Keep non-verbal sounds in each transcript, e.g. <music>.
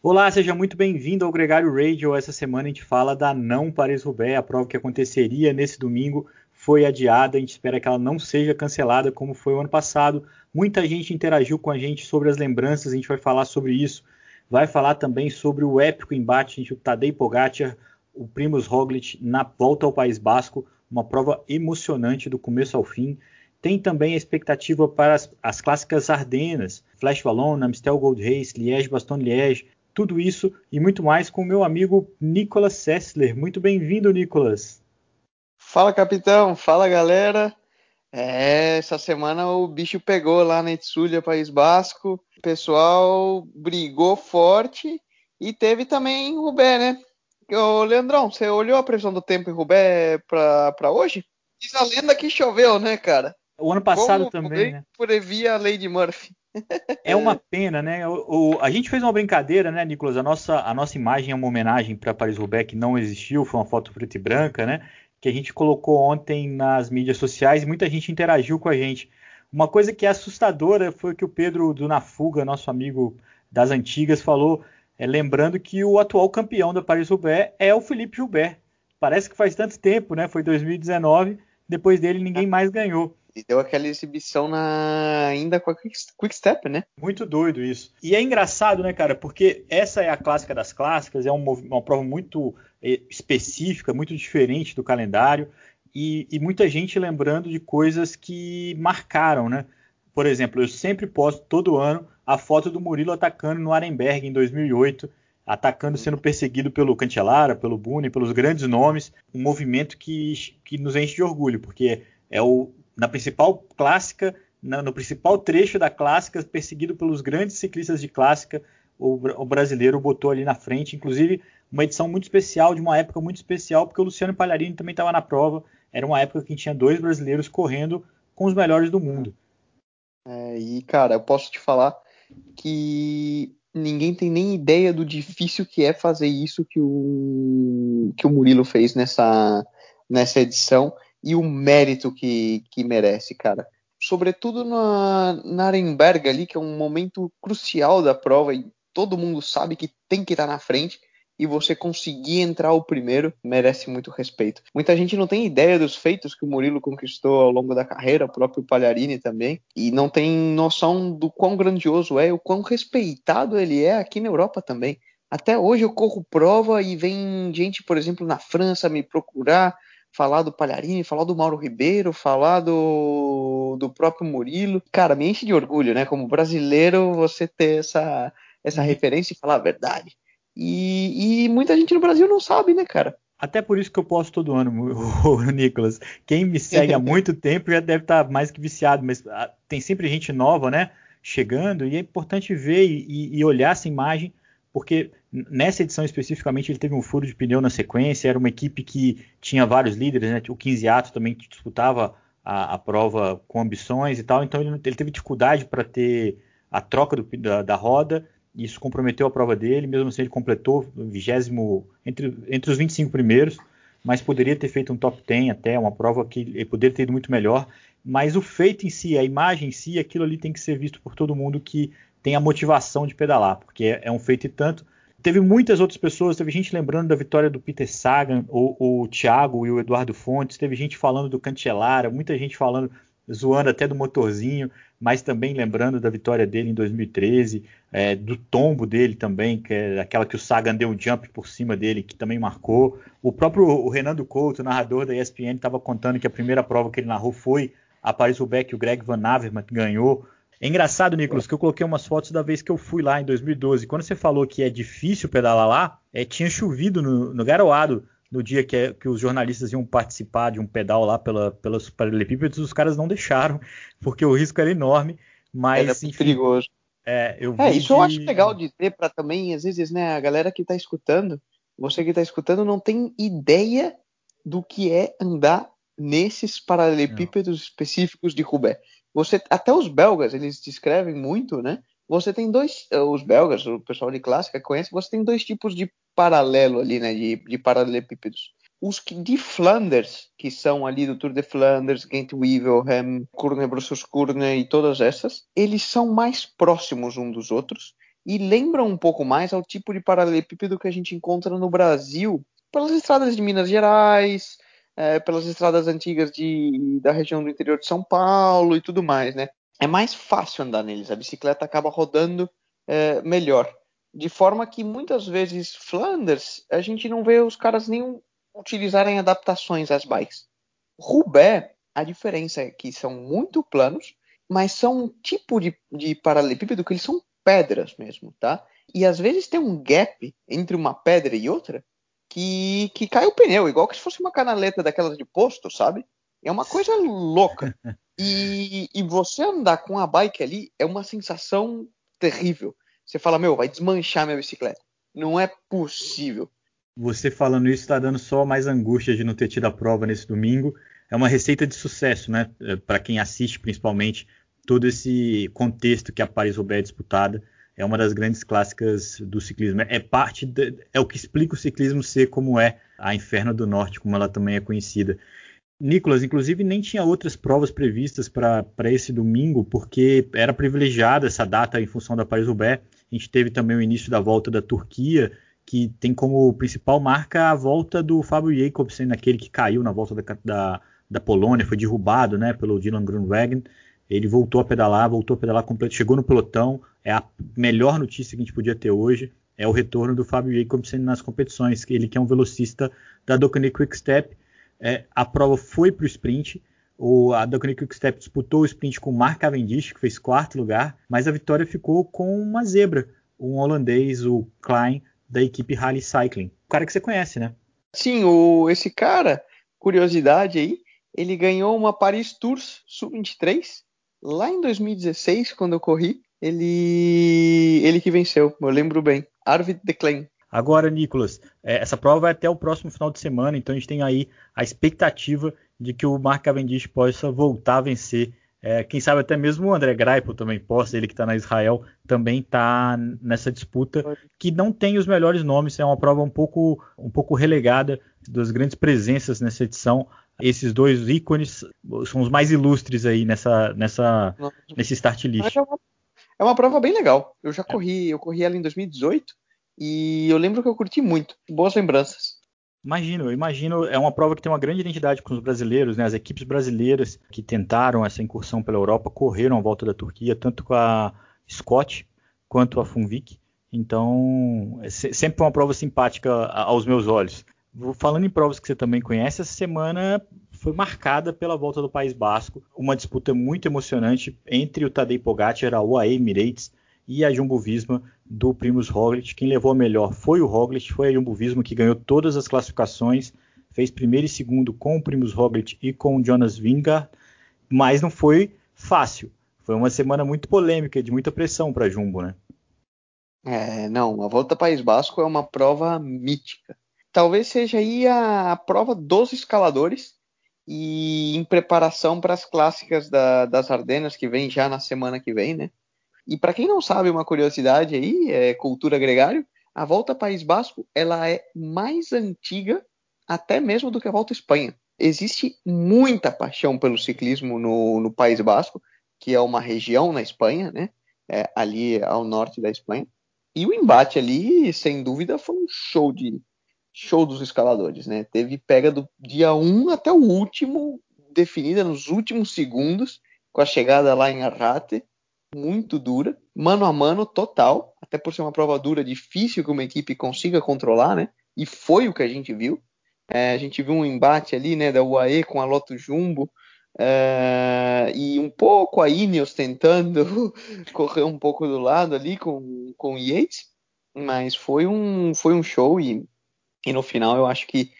Olá, seja muito bem-vindo ao Gregário Radio. Essa semana a gente fala da não Paris-Roubaix, a prova que aconteceria nesse domingo foi adiada. A gente espera que ela não seja cancelada como foi o ano passado. Muita gente interagiu com a gente sobre as lembranças, a gente vai falar sobre isso. Vai falar também sobre o épico embate entre o Tadej Pogacar, o Primus Roglic na volta ao País Basco, uma prova emocionante do começo ao fim. Tem também a expectativa para as, as clássicas Ardenas, Flash Wallon, Amstel Gold Race, Liège, Bastogne Liège, tudo isso e muito mais com o meu amigo Nicolas Sessler. Muito bem-vindo, Nicolas. Fala, capitão. Fala, galera. É, essa semana o bicho pegou lá na Etsulha, País Basco. O pessoal brigou forte e teve também Rubé, né? Ô, Leandrão, você olhou a previsão do tempo em Rubé para hoje? Diz a lenda que choveu, né, cara? O ano passado Como também, né? Previa a Lady Murphy. É uma pena, né? O, o, a gente fez uma brincadeira, né, Nicolas? A nossa, a nossa imagem é uma homenagem para Paris-Roubaix que não existiu, foi uma foto preta e branca, né? Que a gente colocou ontem nas mídias sociais e muita gente interagiu com a gente. Uma coisa que é assustadora foi que o Pedro do Nafuga, nosso amigo das antigas, falou, é, lembrando que o atual campeão da Paris-Roubaix é o Felipe Gilbert. Parece que faz tanto tempo, né? Foi 2019, depois dele ninguém mais ganhou. E deu aquela exibição na... ainda com a Quick, quick Step, né? Muito doido isso. E é engraçado, né, cara? Porque essa é a clássica das clássicas, é uma, uma prova muito eh, específica, muito diferente do calendário. E, e, muita gente lembrando de coisas que marcaram, né? Por exemplo, eu sempre posto todo ano a foto do Murilo atacando no Arenberg em 2008, atacando sendo perseguido pelo Cantelara, pelo Buni, pelos grandes nomes, um movimento que, que nos enche de orgulho, porque é o, na principal clássica, na, no principal trecho da clássica, perseguido pelos grandes ciclistas de clássica, o, o, brasileiro botou ali na frente, inclusive uma edição muito especial, de uma época muito especial, porque o Luciano Palharini também estava na prova. Era uma época que tinha dois brasileiros correndo com os melhores do mundo. É, e cara, eu posso te falar que ninguém tem nem ideia do difícil que é fazer isso que o, que o Murilo fez nessa, nessa edição e o mérito que, que merece, cara. Sobretudo na, Arenberg ali, que é um momento crucial da prova e todo mundo sabe que tem que estar na frente e você conseguir entrar o primeiro merece muito respeito. Muita gente não tem ideia dos feitos que o Murilo conquistou ao longo da carreira, o próprio Palharini também, e não tem noção do quão grandioso é, o quão respeitado ele é aqui na Europa também. Até hoje eu corro prova e vem gente, por exemplo, na França me procurar falar do Palharini, falar do Mauro Ribeiro, falar do, do próprio Murilo. Cara, me enche de orgulho, né? Como brasileiro, você ter essa, essa referência e falar a verdade. E, e muita gente no Brasil não sabe, né, cara? Até por isso que eu posto todo ano, <laughs> o Nicolas. Quem me segue há <laughs> muito tempo já deve estar mais que viciado, mas ah, tem sempre gente nova, né? Chegando, e é importante ver e, e olhar essa imagem porque nessa edição especificamente ele teve um furo de pneu na sequência, era uma equipe que tinha vários líderes, né? o 15 Ato também disputava a, a, prova com ambições e tal, então ele, ele teve dificuldade para ter a troca do, da, da, roda, isso comprometeu a prova dele, mesmo assim ele completou vigésimo entre, entre os 25 primeiros, mas poderia ter feito um top 10 até, uma prova que ele poderia ter ido muito melhor, mas o feito em si, a imagem em si, aquilo ali tem que ser visto por todo mundo que tem a motivação de pedalar, porque é, um feito e tanto. Teve muitas outras pessoas, teve gente lembrando da vitória do Peter Sagan, o, o Thiago e o Eduardo Fontes, teve gente falando do Cantelara, muita gente falando, zoando até do motorzinho, mas também lembrando da vitória dele em 2013, é, do tombo dele também, que é aquela que o Sagan deu um jump por cima dele, que também marcou. O próprio o Renando Couto, narrador da ESPN, estava contando que a primeira prova que ele narrou foi a Paris-Roubaix, que o Greg Van Avermaet ganhou. É engraçado, Nicolas, que eu coloquei umas fotos da vez que eu fui lá em 2012. Quando você falou que é difícil pedalar lá, é, tinha chovido no, no Garoado no dia que, é, que, os jornalistas iam participar de um pedal lá pela, pelos paralelepípedos, os caras não deixaram, <laughs> porque o risco era enorme. Mas, era enfim, perigoso. É, eu é isso de... eu acho legal de ver para também, às vezes, né, a galera que está escutando, você que está escutando não tem ideia do que é andar nesses paralelepípedos não. específicos de Roubaix. Você, até os belgas, eles descrevem muito, né? Você tem dois, os belgas, o pessoal de clássica conhece, você tem dois tipos de paralelo ali, né? De, de paralelepípedos. Os que, de Flanders, que são ali do Tour de Flanders, Ghent Wevelgem, Kurne Brussels Kurne e todas essas, eles são mais próximos um dos outros e lembra um pouco mais ao tipo de paralelepípedo que a gente encontra no Brasil pelas estradas de Minas Gerais, é, pelas estradas antigas de, da região do interior de São Paulo e tudo mais, né? É mais fácil andar neles, a bicicleta acaba rodando é, melhor. De forma que muitas vezes Flanders a gente não vê os caras nem utilizarem adaptações às bikes. Roubaix, a diferença é que são muito planos, mas são um tipo de, de paralelepípedo que eles são pedras mesmo, tá? E às vezes tem um gap entre uma pedra e outra que, que cai o pneu, igual que se fosse uma canaleta daquelas de posto, sabe? É uma coisa louca. <laughs> E, e você andar com a bike ali é uma sensação terrível. Você fala, meu, vai desmanchar minha bicicleta. Não é possível. Você falando isso está dando só mais angústia de não ter tido a prova nesse domingo. É uma receita de sucesso, né? É, Para quem assiste, principalmente, todo esse contexto que a Paris-Roubaix é disputada é uma das grandes clássicas do ciclismo. É parte, de, é o que explica o ciclismo ser como é a Inferno do Norte, como ela também é conhecida. Nicolas, inclusive, nem tinha outras provas previstas para esse domingo, porque era privilegiada essa data em função da Paris-Roubaix. A gente teve também o início da volta da Turquia, que tem como principal marca a volta do Fábio Jacobsen, naquele que caiu na volta da, da, da Polônia, foi derrubado né, pelo Dylan Groenewegen. Ele voltou a pedalar, voltou a pedalar completo, chegou no pelotão. É a melhor notícia que a gente podia ter hoje. É o retorno do Fábio Jacobsen nas competições. Ele que é um velocista da Docane Quick Step. É, a prova foi para o sprint. O, a Docane Quick Step disputou o sprint com o Mark Cavendish, que fez quarto lugar, mas a vitória ficou com uma zebra, um holandês, o Klein, da equipe Rally Cycling. O cara que você conhece, né? Sim, o, esse cara, curiosidade aí, ele ganhou uma Paris Tours Sub-23 lá em 2016, quando eu corri. Ele, ele que venceu, eu lembro bem. Arvid de Klein. Agora, Nicolas, é, essa prova vai até o próximo final de semana, então a gente tem aí a expectativa de que o Mark Cavendish possa voltar a vencer. É, quem sabe até mesmo o André Greipel também possa, ele que está na Israel, também está nessa disputa, que não tem os melhores nomes, é uma prova um pouco, um pouco relegada das grandes presenças nessa edição. Esses dois ícones são os mais ilustres aí nessa, nessa, nesse start list. É uma, é uma prova bem legal. Eu já corri, eu corri ela em 2018 e eu lembro que eu curti muito. Boas lembranças. Imagino, eu imagino, é uma prova que tem uma grande identidade com os brasileiros, né? As equipes brasileiras que tentaram essa incursão pela Europa correram à volta da Turquia, tanto com a Scott quanto a Funvic. Então, é sempre uma prova simpática aos meus olhos. Falando em provas que você também conhece, essa semana foi marcada pela volta do País Basco, uma disputa muito emocionante entre o Tadej Pogacar, a UAE Emirates e a Jumbo Visma do Primus Roglic. Quem levou a melhor foi o Roglic, foi a Jumbo Visma que ganhou todas as classificações, fez primeiro e segundo com o Primus Roglic e com o Jonas Vingegaard, mas não foi fácil. Foi uma semana muito polêmica, de muita pressão para a Jumbo, né? É, não, a Volta País Basco é uma prova mítica. Talvez seja aí a, a prova dos escaladores e em preparação para as clássicas da, das Ardenas que vem já na semana que vem, né? E para quem não sabe, uma curiosidade aí, é cultura gregário, a Volta País Basco, ela é mais antiga até mesmo do que a Volta Espanha. Existe muita paixão pelo ciclismo no, no País Basco, que é uma região na Espanha, né? É, ali ao norte da Espanha. E o embate ali, sem dúvida, foi um show de show dos escaladores, né? Teve pega do dia 1 até o último, definida nos últimos segundos, com a chegada lá em Arrate muito dura, mano a mano total, até por ser uma prova dura, difícil que uma equipe consiga controlar, né? E foi o que a gente viu. É, a gente viu um embate ali, né, da UAE com a Loto Jumbo, é, e um pouco a Ineos tentando <laughs> correr um pouco do lado ali com, com o Yates, mas foi um, foi um show e, e no final eu acho que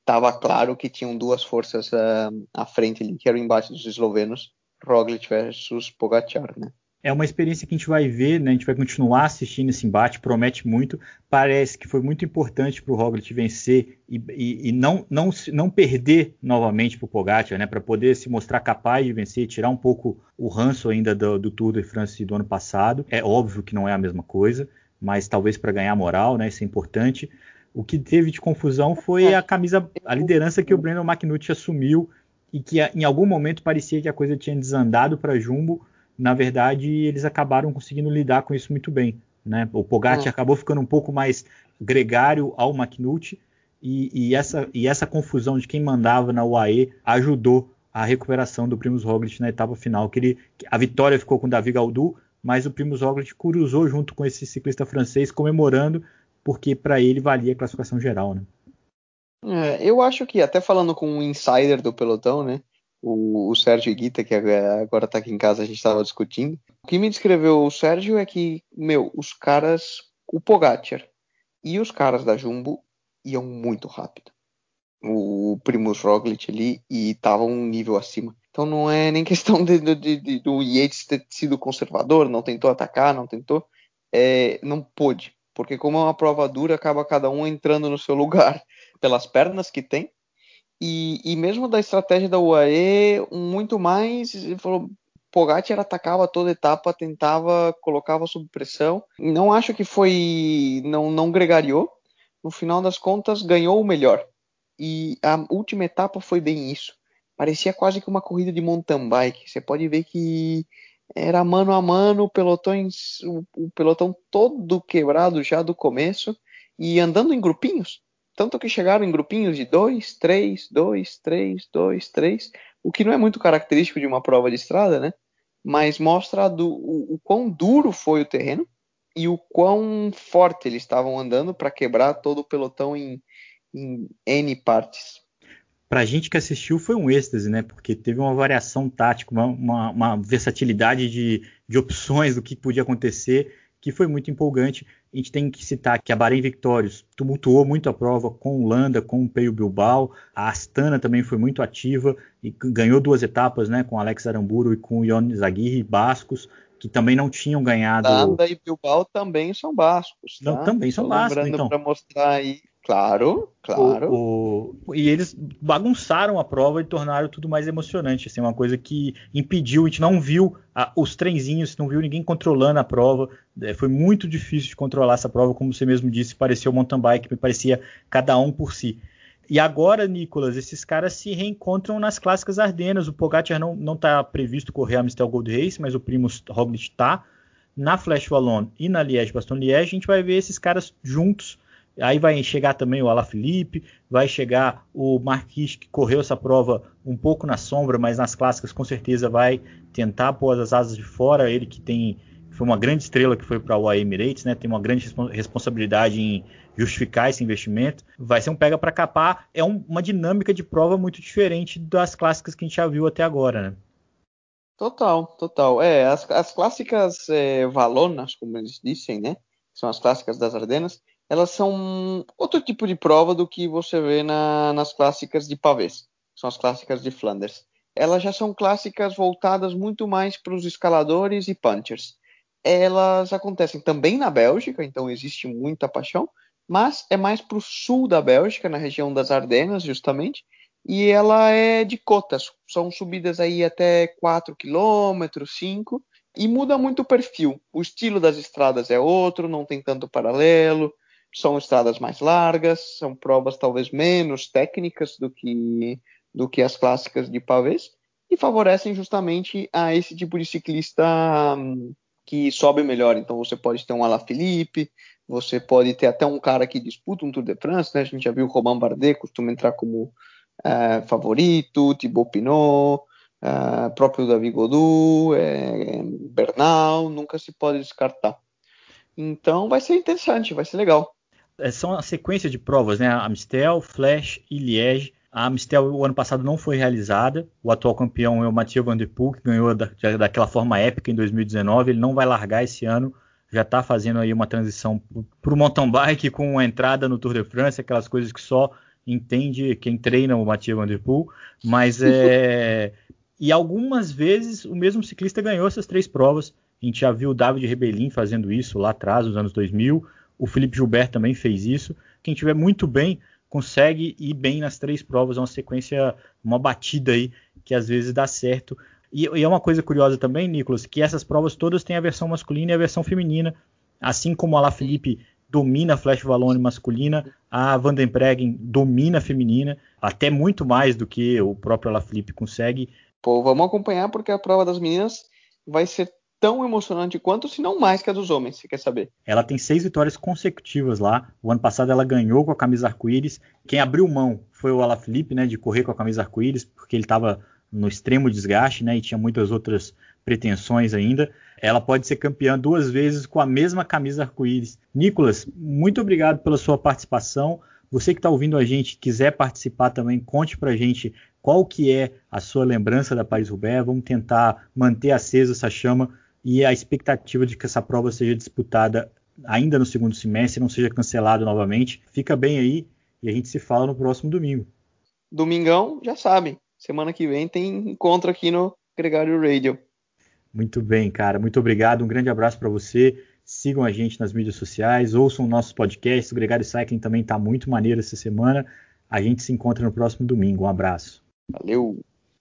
estava claro que tinham duas forças uh, à frente ali, que era o embate dos eslovenos, Roglic versus Pogacar, né? é uma experiência que a gente vai ver, né? A gente vai continuar assistindo esse embate, promete muito. Parece que foi muito importante para o Roglic vencer e, e, e, não, não, não perder novamente para o Pogacar, né? Para poder se mostrar capaz de vencer, tirar um pouco o ranço ainda do, do, Tour de France do ano passado. É óbvio que não é a mesma coisa, mas talvez para ganhar moral, né? Isso é importante. O que teve de confusão foi a camisa, a liderança que o Brandon McNulty assumiu e que em algum momento parecia que a coisa tinha desandado para Jumbo na verdade, eles acabaram conseguindo lidar com isso muito bem. né? O Pogacar é. acabou ficando um pouco mais gregário ao McNulty e, e, essa, e essa confusão de quem mandava na UAE ajudou a recuperação do Primus Roglic na etapa final, que ele, a vitória ficou com o Davi Gaudu, mas o Primus Roglic cruzou junto com esse ciclista francês comemorando, porque para ele valia a classificação geral, né? É, eu acho que, até falando com um insider do pelotão, né? O, o Sérgio Guita, que agora está aqui em casa, a gente estava discutindo. O que me descreveu o Sérgio é que, meu, os caras, o Pogacar e os caras da Jumbo iam muito rápido. O Primus Roglic ali e estava um nível acima. Então não é nem questão de, de, de, do Yates ter sido conservador, não tentou atacar, não tentou, é, não pôde, porque como é uma prova dura, acaba cada um entrando no seu lugar <laughs> pelas pernas que tem. E, e mesmo da estratégia da UAE, muito mais, falou, Pogacar atacava toda etapa, tentava, colocava sob pressão. Não acho que foi, não, não gregariou, no final das contas, ganhou o melhor. E a última etapa foi bem isso. Parecia quase que uma corrida de mountain bike. Você pode ver que era mano a mano, o pelotão, o pelotão todo quebrado já do começo e andando em grupinhos. Tanto que chegaram em grupinhos de dois, três, dois, três, dois, três, o que não é muito característico de uma prova de estrada, né? Mas mostra do, o, o quão duro foi o terreno e o quão forte eles estavam andando para quebrar todo o pelotão em, em N partes. Para a gente que assistiu foi um êxtase, né? Porque teve uma variação tática, uma, uma, uma versatilidade de, de opções do que podia acontecer que foi muito empolgante. A gente tem que citar que a Bahrein Victorious tumultuou muito a prova com o Landa, com o Peio Bilbao. A Astana também foi muito ativa e ganhou duas etapas, né? Com Alex Aramburu e com o Ion Zaguirre bascos que também não tinham ganhado. Landa e Bilbao também são bascos. Tá? Não, também são bascos. Então. para mostrar aí. Claro, claro. O, o, e eles bagunçaram a prova e tornaram tudo mais emocionante. Assim, uma coisa que impediu, a gente não viu a, os trenzinhos, não viu ninguém controlando a prova. É, foi muito difícil de controlar essa prova, como você mesmo disse, parecia o mountain bike, me parecia cada um por si. E agora, Nicolas, esses caras se reencontram nas clássicas Ardenas. O Pogacar não está previsto correr a Mistel Gold Race, mas o Primus Roglic está. Na Flash Wallon e na Liège Bastogne Liège, a gente vai ver esses caras juntos. Aí vai chegar também o Alaphilippe, vai chegar o Marquis, que correu essa prova um pouco na sombra, mas nas clássicas com certeza vai tentar pôr as asas de fora. Ele que tem foi uma grande estrela que foi para o Emirates, né? Tem uma grande responsabilidade em justificar esse investimento. Vai ser um pega para capar. É um, uma dinâmica de prova muito diferente das clássicas que a gente já viu até agora, né? Total, total. É, as, as clássicas é, valonas, como eles dizem, né? São as clássicas das Ardenas. Elas são outro tipo de prova do que você vê na, nas clássicas de pavês. São as clássicas de Flanders. Elas já são clássicas voltadas muito mais para os escaladores e punchers elas acontecem também na Bélgica, então existe muita paixão, mas é mais para o sul da Bélgica, na região das Ardenas, justamente, e ela é de cotas, são subidas aí até 4 km, 5 e muda muito o perfil. O estilo das estradas é outro, não tem tanto paralelo, são estradas mais largas, são provas talvez menos técnicas do que, do que as clássicas de pavês, e favorecem justamente a esse tipo de ciclista hum, que sobe melhor. Então você pode ter um Alaphilippe, você pode ter até um cara que disputa um Tour de France, né? A gente já viu o Romain Bardet costuma entrar como é, favorito, Thibaut Pinot, é, próprio Davi Godu, é, Bernal, nunca se pode descartar. Então vai ser interessante, vai ser legal. É, são a sequência de provas, né? Amistel, Flash e Liège a Amistel o ano passado não foi realizada. O atual campeão é o Mathieu Van Der Poel, que ganhou da, daquela forma épica em 2019. Ele não vai largar esse ano. Já está fazendo aí uma transição para o mountain bike com a entrada no Tour de France, aquelas coisas que só entende quem treina o Mathieu Van Der Poel. Mas é... <laughs> e algumas vezes o mesmo ciclista ganhou essas três provas. A gente já viu o David Rebellin fazendo isso lá atrás, nos anos 2000. O Felipe Gilbert também fez isso. Quem tiver muito bem consegue ir bem nas três provas, é uma sequência, uma batida aí que às vezes dá certo. E, e, é uma coisa curiosa também, Nicolas, que essas provas todas têm a versão masculina e a versão feminina, assim como a La Felipe domina a Flash Valone masculina, a Vandenpregen domina a feminina, até muito mais do que o próprio La Felipe consegue. Pô, vamos acompanhar porque a prova das meninas vai ser tão emocionante quanto, se não mais, que a dos homens, você quer saber? Ela tem seis vitórias consecutivas lá. O ano passado ela ganhou com a camisa arco-íris. Quem abriu mão foi o Alaphilippe, né, de correr com a camisa arco-íris, porque ele estava no extremo desgaste, né, e tinha muitas outras pretensões ainda. Ela pode ser campeã duas vezes com a mesma camisa arco-íris. Nicolas, muito obrigado pela sua participação. Você que está ouvindo a gente, quiser participar também, conte para a gente qual que é a sua lembrança da Paris-Roubaix. Vamos tentar manter acesa essa chama e a expectativa de que essa prova seja disputada ainda no segundo semestre, não seja cancelada novamente. Fica bem aí e a gente se fala no próximo domingo. Domingão, já sabem. Semana que vem tem encontro aqui no Gregário Radio. Muito bem, cara. Muito obrigado. Um grande abraço para você. Sigam a gente nas mídias sociais, ouçam nossos podcasts. O Gregário Cycling também está muito maneiro essa semana. A gente se encontra no próximo domingo. Um abraço. Valeu!